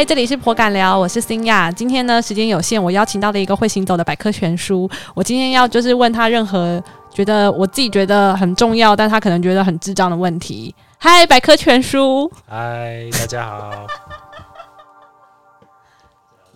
嗨，这里是颇敢聊，我是新亚。今天呢，时间有限，我邀请到了一个会行走的百科全书。我今天要就是问他任何觉得我自己觉得很重要，但他可能觉得很智障的问题。嗨，百科全书。嗨，大家好。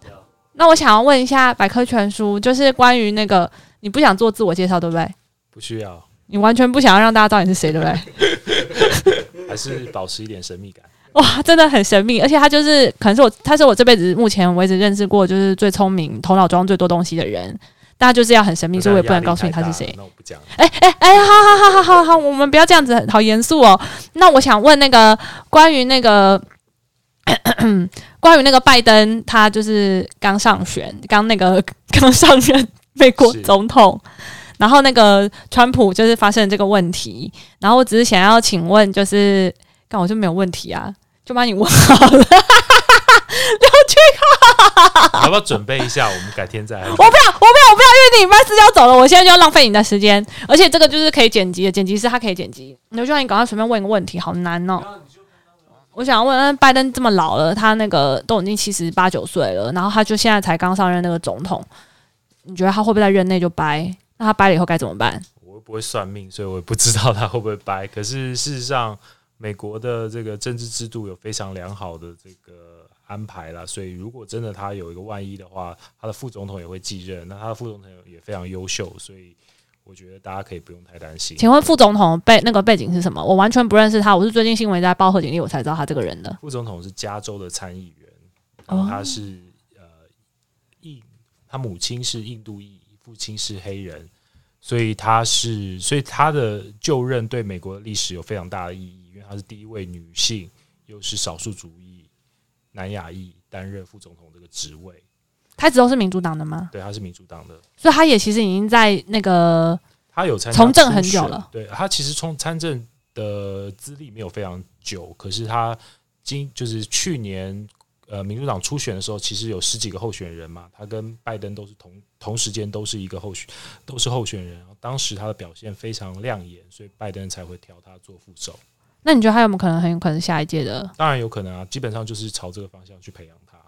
那我想要问一下百科全书，就是关于那个你不想做自我介绍，对不对？不需要。你完全不想要让大家知道你是谁，对不对？还是保持一点神秘感。哇，真的很神秘，而且他就是可能是我，他是我这辈子目前为止认识过就是最聪明、头脑装最多东西的人。大家就是要很神秘，所以我也不能告诉你他是谁。那我不讲。哎哎哎，好好好好好好，我们不要这样子，好严肃哦。那我想问那个关于那个 关于那个拜登，他就是刚上选，刚那个 刚上任美国总统，然后那个川普就是发生这个问题，然后我只是想要请问，就是刚我就没有问题啊。就把你问好了，刘俊浩，要不要准备一下？我们改天再。我不要，我不要，我不要，因为你班是要走了，我现在就要浪费你的时间。而且这个就是可以剪辑的，剪辑师他可以剪辑。刘俊浩，你赶快随便问一个问题，好难哦。我想要问，拜登这么老了，他那个都已经七十八九岁了，然后他就现在才刚上任那个总统，你觉得他会不会在任内就掰？那他掰了以后该怎么办？我又不会算命，所以我也不知道他会不会掰。可是事实上。美国的这个政治制度有非常良好的这个安排啦，所以如果真的他有一个万一的话，他的副总统也会继任，那他的副总统也非常优秀，所以我觉得大家可以不用太担心。请问副总统背那个背景是什么？我完全不认识他，我是最近新闻在报贺锦丽，我才知道他这个人的。副总统是加州的参议员，然后他是呃印，他母亲是印度裔，父亲是黑人，所以他是，所以他的就任对美国的历史有非常大的意义。她是第一位女性，又是少数主义南亚裔担任副总统这个职位。她一直都是民主党的吗？对，她是民主党的，所以她也其实已经在那个她有参从政很久了。对，她其实从参政的资历没有非常久，可是她今就是去年呃民主党初选的时候，其实有十几个候选人嘛，她跟拜登都是同同时间都是一个候选都是候选人，当时她的表现非常亮眼，所以拜登才会挑她做副手。那你觉得他有没有可能很有可能下一届的？当然有可能啊，基本上就是朝这个方向去培养他。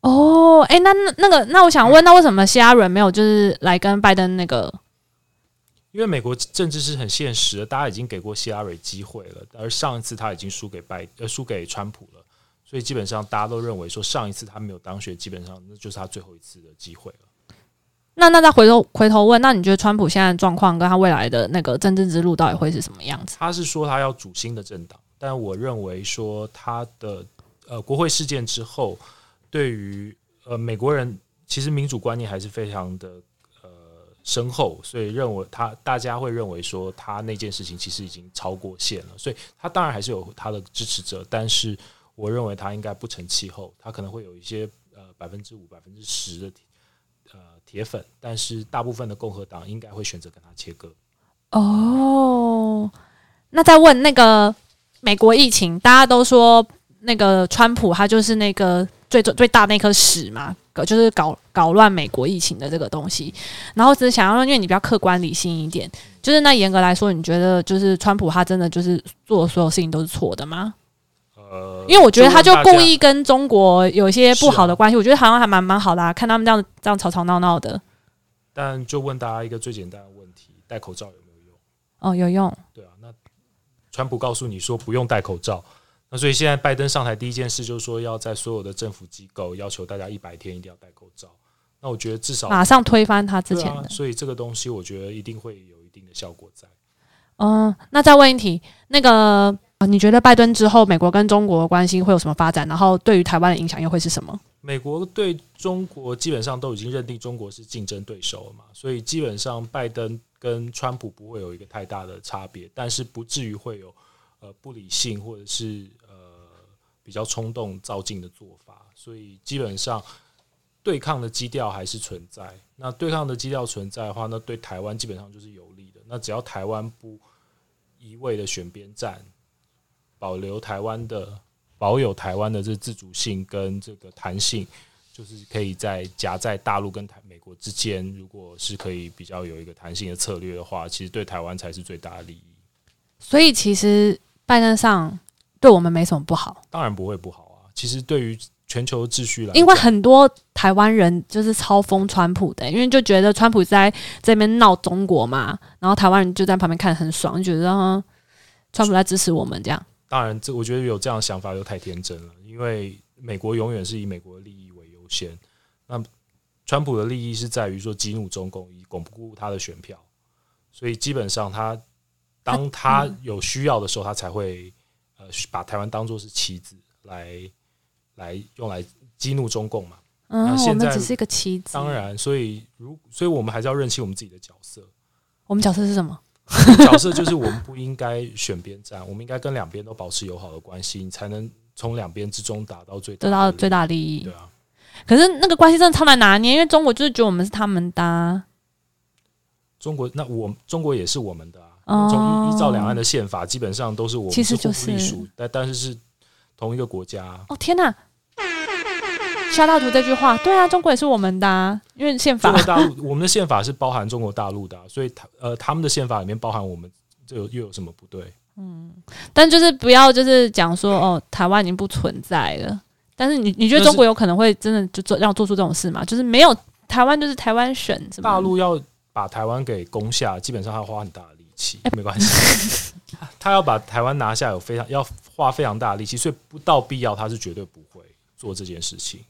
哦，哎，那那那个，那我想问，那为什么希拉蕊没有就是来跟拜登那个？因为美国政治是很现实的，大家已经给过希拉蕊机会了，而上一次他已经输给拜呃输给川普了，所以基本上大家都认为说上一次他没有当选，基本上那就是他最后一次的机会了。那那再回头回头问，那你觉得川普现在的状况跟他未来的那个政治之路到底会是什么样子？他是说他要组新的政党，但我认为说他的呃国会事件之后，对于呃美国人其实民主观念还是非常的呃深厚，所以认为他大家会认为说他那件事情其实已经超过线了，所以他当然还是有他的支持者，但是我认为他应该不成气候，他可能会有一些呃百分之五百分之十的。呃，铁粉，但是大部分的共和党应该会选择跟他切割。哦，那再问那个美国疫情，大家都说那个川普他就是那个最最最大那颗屎嘛，就是搞搞乱美国疫情的这个东西。然后只是想要，因为你比较客观理性一点，就是那严格来说，你觉得就是川普他真的就是做的所有事情都是错的吗？呃，因为我觉得他就故意跟中国有一些不好的关系，我觉得好像还蛮蛮好的啊。看他们这样这样吵吵闹闹的。但就问大家一个最简单的问题：戴口罩有没有用？哦，有用。对啊，那川普告诉你说不用戴口罩，那所以现在拜登上台第一件事就是说要在所有的政府机构要求大家一百天一定要戴口罩。那我觉得至少马上推翻他之前的，所以这个东西我觉得一定会有一定的效果在。嗯，那再问一题，那个。你觉得拜登之后，美国跟中国关系会有什么发展？然后对于台湾的影响又会是什么？美国对中国基本上都已经认定中国是竞争对手了嘛，所以基本上拜登跟川普不会有一个太大的差别，但是不至于会有呃不理性或者是呃比较冲动造进的做法，所以基本上对抗的基调还是存在。那对抗的基调存在的话，那对台湾基本上就是有利的。那只要台湾不一味的选边站。保留台湾的，保有台湾的这自主性跟这个弹性，就是可以在夹在大陆跟台美国之间，如果是可以比较有一个弹性的策略的话，其实对台湾才是最大的利益。所以其实拜登上对我们没什么不好，当然不会不好啊。其实对于全球秩序来，因为很多台湾人就是超疯川普的、因为就觉得川普在这边闹中国嘛，然后台湾人就在旁边看得很爽，就觉得、嗯、川普在支持我们这样。当然，这我觉得有这样的想法又太天真了，因为美国永远是以美国的利益为优先。那川普的利益是在于说激怒中共，以巩固他的选票，所以基本上他当他有需要的时候，他才会呃把台湾当做是棋子来来用来激怒中共嘛。嗯，我们只是一个棋子。当，然，所以如所以我们还是要认清我们自己的角色。我们角色是什么？角色就是我们不应该选边站，我们应该跟两边都保持友好的关系，你才能从两边之中达到最得到最大利益对。啊，可是那个关系真的超难拿捏，因为中国就是觉得我们是他们的啊、中国那我中国也是我们的啊，哦从依依照两岸的宪法，基本上都是我们是其实就是隶属，但但是是同一个国家。哦天哪！下大图这句话，对啊，中国也是我们的、啊，因为宪法中国大陆，我们的宪法是包含中国大陆的啊、所以他呃他们的宪法里面包含我们，这有又有什么不对？嗯但就是不要就是讲说哦，台湾已经不存在了。但是你你觉得中国有可能会真的就做要做出这种事吗？就是没有台湾就是台湾省什么大陆要把台湾给攻下，基本上要花很大的力气，没关系。他要把台湾拿下，有非常要花非常大的力气，所以不到必要，他是绝对不会做这件事情。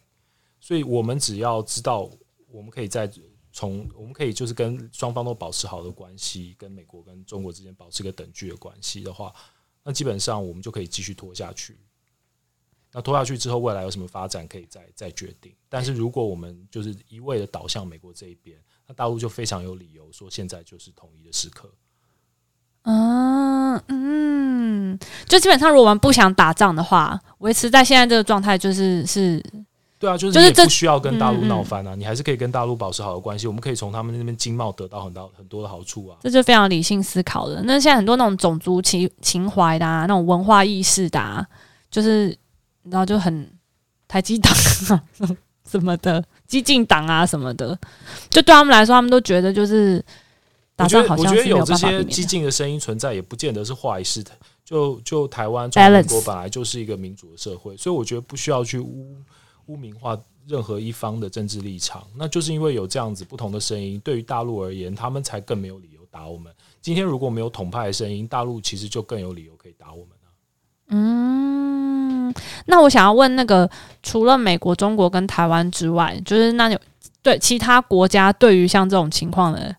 所以我们只要知道，我们可以在从我们可以就是跟双方都保持好的关系，跟美国跟中国之间保持一个等距的关系的话，那基本上我们就可以继续拖下去。那拖下去之后，未来有什么发展可以再再决定。但是如果我们就是一味的倒向美国这一边，那大陆就非常有理由说现在就是统一的时刻。嗯嗯，就基本上如果我们不想打仗的话，维持在现在这个状态就是是对啊，就是也不需要跟大陆闹翻啊，你还是可以跟大陆保持好的关系。我们可以从他们那边经贸得到很多很多的好处啊。这就非常理性思考的。那现在很多那种种族情情怀的啊，那种文化意识的啊，就是你知道就很台积党啊 什么的，激进党啊什么的，就对他们来说，他们都觉得就是打我好得我觉得有这些。激进的声音存在，也不见得是坏事的。就就台湾中国本来就是一个民主的社会，所以我觉得不需要去污污名化任何一方的政治立场。那就是因为有这样子不同的声音，对于大陆而言，他们才更没有理由打我们。今天如果没有统派的声音，大陆其实就更有理由可以打我们啊。嗯，那我想要问那个，除了美国、中国跟台湾之外，就是那有对其他国家对于像这种情况的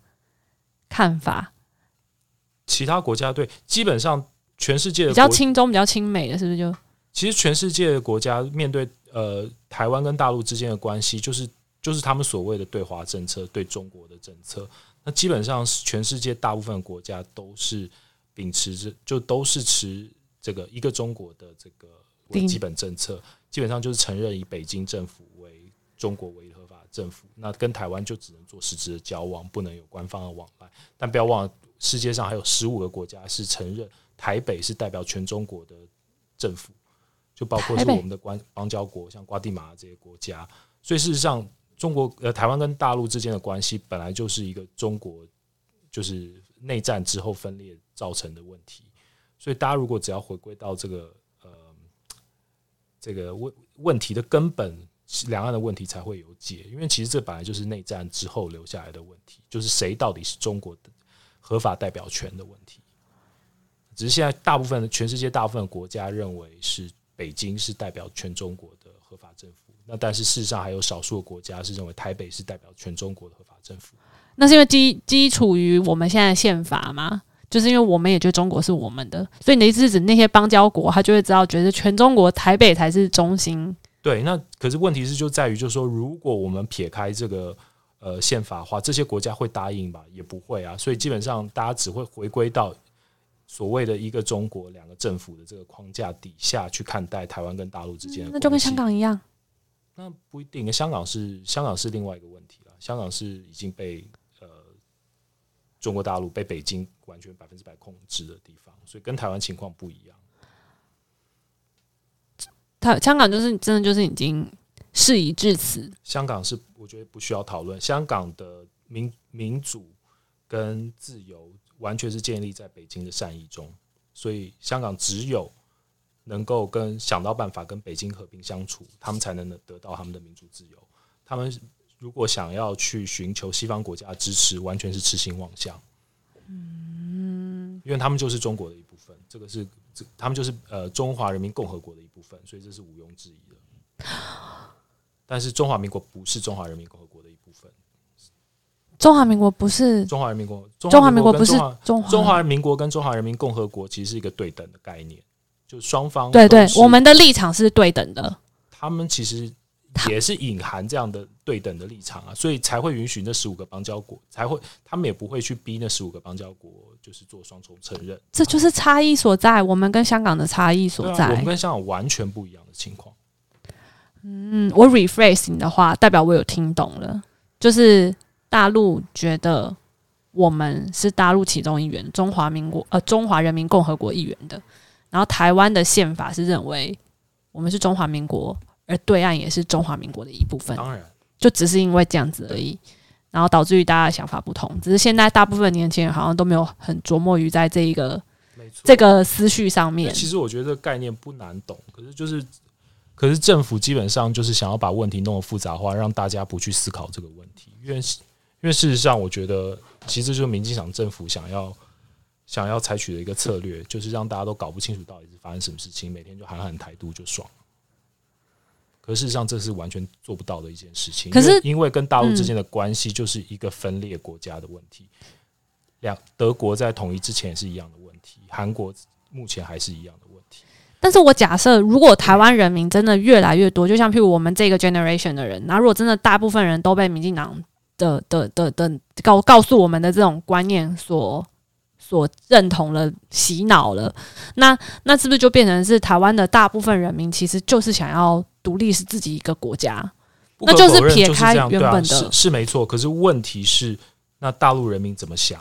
看法，其他国家对基本上全世界的比较国轻中、比较亲美的，是不是就？其实全世界的国家面对呃台湾跟大陆之间的关系，就是就是他们所谓的对华政策、对中国的政策。那基本上是全世界大部分国家都是秉持着，就都是持这个一个中国的这个基本政策，基本上就是承认以北京政府为中国唯一合法政府。那跟台湾就只能做实质的交往，不能有官方的往来。但不要忘了，世界上还有十五个国家是承认台北是代表全中国的政府。就包括是我们的关邦交国，像瓜地马拉这些国家。所以事实上，中国呃台湾跟大陆之间的关系本来就是一个中国就是内战之后分裂造成的问题。所以大家如果只要回归到这个呃这个问问题的根本，两岸的问题才会有解。因为其实这本来就是内战之后留下来的问题，就是谁到底是中国的合法代表权的问题。只是现在大部分的全世界大部分国家认为是北京是代表全中国的合法政府，那但是事实上还有少数的国家是认为台北是代表全中国的合法政府。那是因为基基础于我们现在的宪法吗？就是因为我们也觉得中国是我们的，所以你的意思是指那些邦交国，他就会知道，觉得全中国台北才是中心。对，那可是问题是就在于，就是说，如果我们撇开这个呃宪法话，这些国家会答应吧？也不会啊。所以基本上大家只会回归到所谓的一个中国两个政府的这个框架底下去看待台湾跟大陆之间的、那就跟香。港一样。那不一定，香港是香港是另外一个问题了。香港是已经被呃中国大陆被北京完全百分之百控制的地方，所以跟台湾情况不一样。台香港就是真的就是已经事已至此，香港是我觉得不需要讨论，香港的民民主跟自由完全是建立在北京的善意中，所以香港只有能够跟想到办法跟北京和平相处，他们才能得到他们的民主自由。他们如果想要去寻求西方国家支持，完全是痴心妄想。嗯，因为他们就是中国的一部分，这个是这他们就是呃中华人民共和国的一部分，所以这是毋庸置疑的。但是中华民国不是中华人民共和国的一部分。中华民国不是中华人民共中华民国不是中中华民国跟中华人民共和国其实是一个对等的概念，就双方对对，我们的立场是对等的。他们其实也是隐含这样的对等的立场啊，所以才会允许那十五个邦交国才会，他们也不会去逼那十五个邦交国就是做双重承认。这就是差异所在，我们跟香港的差异所在，我们跟香港完全不一样的情况。嗯，我 rephrase 你的话，代表我有听懂了，就是。大陆觉得我们是大陆其中一员，中华民国呃中华人民共和国一员的。然后台湾的宪法是认为我们是中华民国，而对岸也是中华民国的一部分。当然，就只是因为这样子而已，然后导致于大家的想法不同。只是现在大部分年轻人好像都没有很琢磨于在这一个这个思绪上面。其实我觉得这个概念不难懂，可是就是可是政府基本上就是想要把问题弄得复杂化，让大家不去思考这个问题，因为。因为事实上，我觉得其实就是民进党政府想要想要采取的一个策略，就是让大家都搞不清楚到底是发生什么事情，每天就喊喊台独就爽。可事实上，这是完全做不到的一件事情。可是，因为跟大陆之间的关系就是一个分裂国家的问题。两德国在统一之前也是一样的问题，韩国目前还是一样的问题。但是我假设，如果台湾人民真的越来越多，就像譬如我们这个 generation 的人，那如果真的大部分人都被民进党的的的的告告诉我们的这种观念所所认同了洗脑了，那那是不是就变成是台湾的大部分人民其实就是想要独立是自己一个国家？那就是撇开原本的，是是没错。可是问题是，那大陆人民怎么想？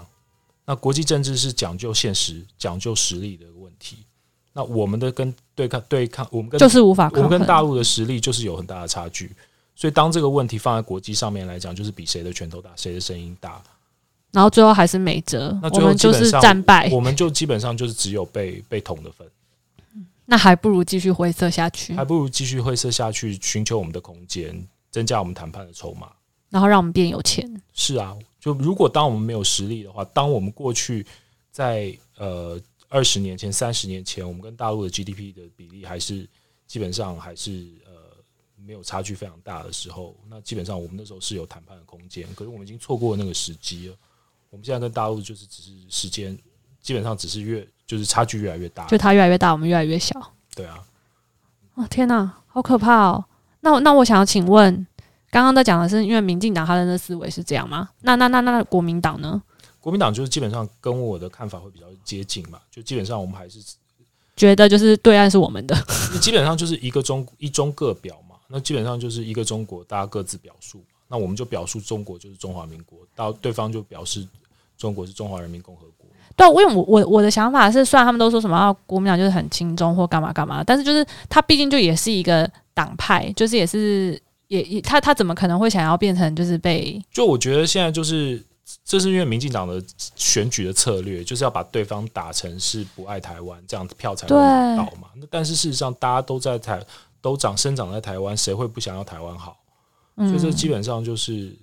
那国际政治是讲究现实、讲究实力的问题。那我们的跟对抗对抗，我们跟就是无法，我们跟大陆的实力就是有很大的差距。所以，当这个问题放在国际上面来讲，就是比谁的拳头大，谁的声音大。然后最后还是没辙，那我们就是战败，我们就基本上就是只有被被捅的份。那还不如继续灰色下去，还不如继续灰色下去，寻求我们的空间，增加我们谈判的筹码，然后让我们变有钱。是啊，就如果当我们没有实力的话，当我们过去在呃二十年前、三十年前，我们跟大陆的 GDP 的比例还是基本上还是。没有差距非常大的时候，那基本上我们那时候是有谈判的空间。可是我们已经错过那个时机了。我们现在跟大陆就是只是时间，基本上只是越就是差距越来越大，就它越来越大，我们越来越小。对啊。哦天哪，好可怕哦！那那我想要请问，刚刚在讲的是因为民进党他的那思维是这样吗？那那那那国民党呢？国民党就是基本上跟我的看法会比较接近嘛，就基本上我们还是觉得就是对岸是我们的，基本上就是一个中一中各表嘛。那基本上就是一个中国，大家各自表述。那我们就表述中国就是中华民国，到对方就表示中国是中华人民共和国。对，因为我我我的想法是，虽然他们都说什么啊国民党就是很轻松或干嘛干嘛，但是就是他毕竟就也是一个党派，就是也是也也他他怎么可能会想要变成就是被？就我觉得现在就是这是因为民进党的选举的策略，就是要把对方打成是不爱台湾，这样子票才会拿到嘛。那但是事实上大家都在台。都长生长在台湾，谁会不想要台湾好？所以这基本上就是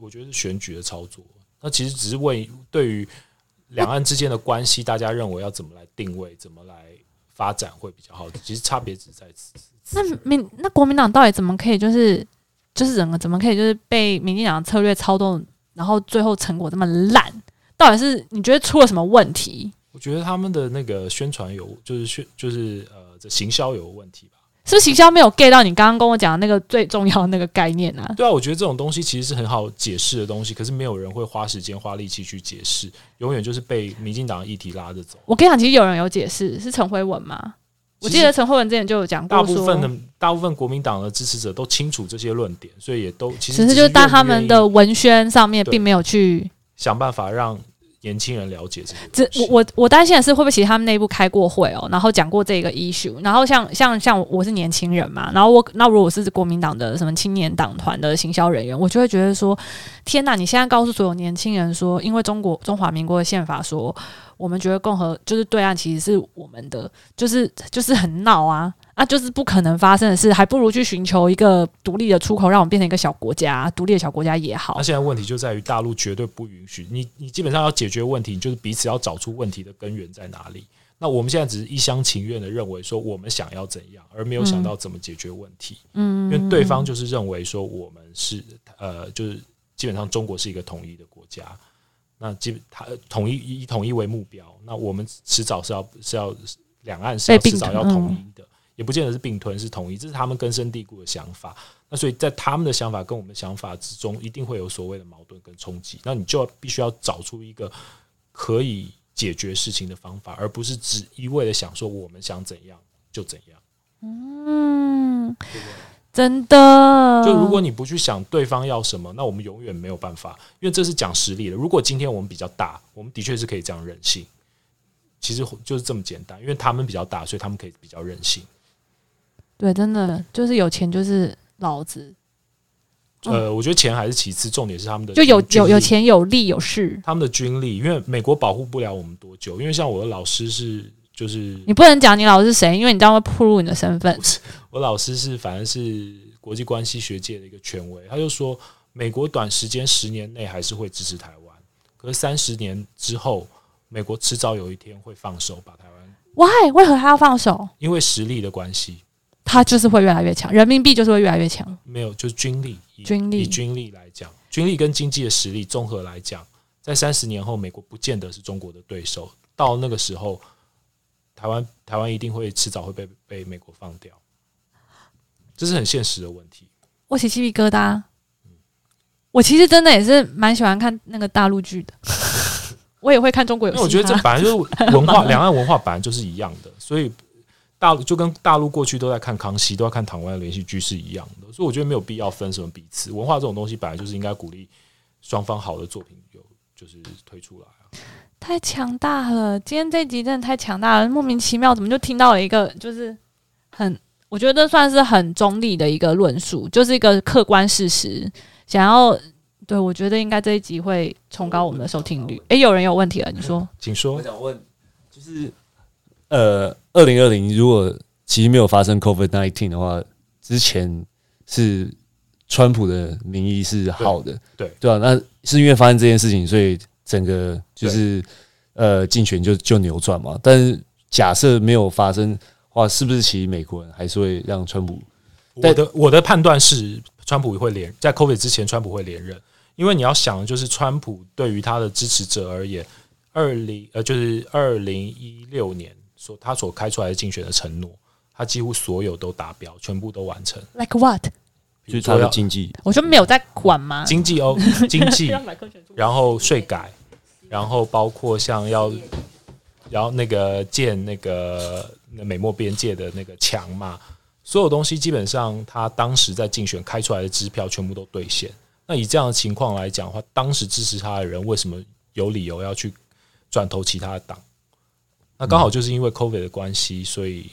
我觉得是选举的操作。那其实只是为对于两岸之间的关系，大家认为要怎么来定位，怎么来发展会比较好。其实差别只在此。那民那国民党到底怎么可以就是就是整个怎么可以就是被民进党的策略操纵，然后最后成果这么烂？到底是你觉得出了什么问题？我觉得他们的那个宣传有就是宣就是呃这行销有问题吧。是不是行销没有 get 到你刚刚跟我讲的那个最重要的那个概念呢？对啊，我觉得这种东西其实是很好解释的东西，可是没有人会花时间花力气去解释，永远就是被民进党的议题拉着走。我跟你讲，其实有人有解释，是陈辉文吗？我记得陈慧文之前就有讲过，大部分的大部分国民党的支持者都清楚这些论点，所以也都其实只是就是在他们的文宣上面并没有去想办法让年轻人了解这个这。我我我担心的是会不会其实他们内部开过会哦，然后讲过这个 issue，然后像像像我是年轻人嘛，然后我那如果我是国民党的什么青年党团的行销人员，我就会觉得说，天哪！你现在告诉所有年轻人说，因为中国中华民国的宪法说，我们觉得共和就是对岸其实是我们的，就是就是很闹啊。啊，就是不可能发生的事，还不如去寻求一个独立的出口，让我们变成一个小国家，独立的小国家也好那。现在问题就在于大陆绝对不允许你，你基本上要解决问题，你就是彼此要找出问题的根源在哪里。那我们现在只是一厢情愿的认为说我们想要怎样，而没有想到怎么解决问题。嗯，因为对方就是认为说我们是呃，就是基本上中国是一个统一的国家，那基本他统一以统一为目标，那我们迟早是要是要两岸是要并迟早要统一的，也不见得是并吞，是统一，这是他们根深蒂固的想法。那所以在他们的想法跟我们的想法之中，一定会有所谓的矛盾跟冲击。那你就必须要找出一个可以解决事情的方法，而不是只一味的想说我们想怎样就怎样。嗯，真的。就如果你不去想对方要什么，那我们永远没有办法，因为这是讲实力的。如果今天我们比较大，我们的确是可以这样任性，其实就是这么简单。因为他们比较大，所以他们可以比较任性。对，真的就是有钱就是老子，呃，我觉得钱还是其次，重点是他们的嗯就有有有钱有力有势，他们的军力。因为美国保护不了我们多久，因为像我的老师是就是你不能讲你老师是谁，因为你这样会暴露你的身份。我老师是反正是国际关系学界的一个权威，他就说美国短时间十年内还是会支持台湾，可是三十年之后，美国迟早有一天会放手把台湾，Why？为何他要放手？因为实力的关系，他就是会越来越强，人民币就是会越来越强。没有就是军力，以军力以军力来讲，军力跟经济的实力综合来讲，在三十年后，美国不见得是中国的对手，到那个时候，台湾台湾一定会迟早会被被美国放掉，这是很现实的问题。我起鸡皮疙瘩。嗯我其实真的也是蛮喜欢看那个大陆剧的，我也会看中国有因为。我觉得这本来就是文化，两岸文化本来就是一样的，所以大陆就跟大陆过去都在看康熙，都在看台湾的连续剧是一样的，所以我觉得没有必要分什么彼此。文化这种东西本来就是应该鼓励双方好的作品有就是推出来啊。太强大了！今天这集真的太强大了，莫名其妙怎么就听到了一个就是很，我觉得算是很中立的一个论述，就是一个客观事实。想要对我觉得应该这一集会冲高我们的收听率。诶，有人有问题了，你说？请说我。想问，就是呃，二零二零如果其实没有发生 COVID nineteen 的话，之前是川普的民意是好的，对对啊，那是因为发生这件事情，所以整个就是呃竞选就就扭转嘛。但是假设没有发生的话，是不是其实美国人还是会让川普？我的我的判断是，川普会连在 COVID 之前，川普会连任，因为你要想的就是川普对于他的支持者而言，二零呃就是二零一六年所他所开出来的竞选的承诺，他几乎所有都达标，全部都完成。Like what？就是他的经济，我就没有在管吗？经济哦，经济，然后税改，然后包括像要，然后那个建那个那美墨边界的那个墙嘛，所有东西基本上他当时在竞选开出来的支票全部都兑现。那以这样的情况来讲的话，当时支持他的人为什么有理由要去转投其他的党？那刚好就是因为 COVID 的关系，所以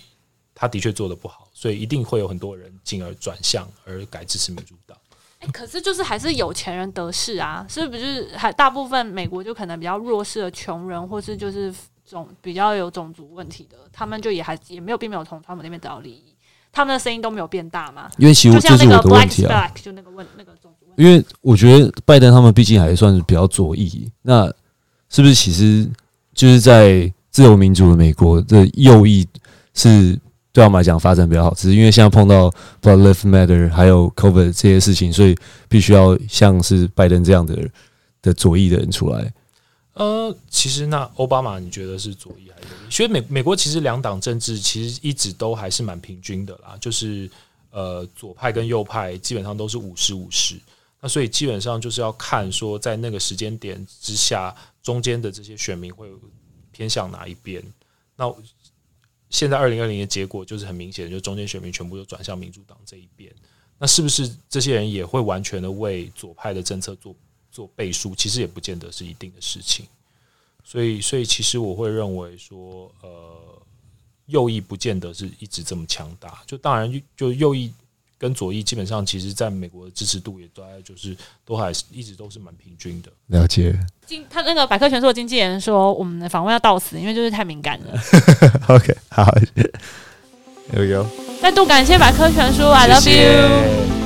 他的确做的不好，所以一定会有很多人进而转向而改支持民主党。欸可是就是还是有钱人得势啊，是不是？还大部分美国就可能比较弱势的穷人，或是就是种比较有种族问题的，他们就也还也没有并没有从他们那边得到利益，他们的声音都没有变大嘛。因为其实就像那个这是我的问 Black 题啊。Black 就那个问那个种族问题。因为我觉得拜登他们毕竟还算是比较左翼，那是不是其实就是在自由民主的美国的右翼是对他们来讲发展比较好，只是因为现在碰到 Black Lives Matter 还有 COVID 这些事情，所以必须要像是拜登这样的的左翼的人出来。呃，其实那奥巴马你觉得是左翼还是右翼？所以美美国其实两党政治其实一直都还是蛮平均的啦，就是呃左派跟右派基本上都是五十五十。那所以基本上就是要看说在那个时间点之下，中间的这些选民会偏向哪一边。那现在二零二零的结果就是很明显，就中间选民全部都转向民主党这一边。那是不是这些人也会完全的为左派的政策做做背书？其实也不见得是一定的事情。所以所以其实我会认为说，呃，右翼不见得是一直这么强大。就当然就右翼跟左翼基本上，其实在美国的支持度也大概就是都还是一直都是蛮平均的。了解。经他那个百科全书的经纪人说，我们的访问要到此，因为就是太敏感了。OK，好，有有。再度感谢百科全书，I love you。谢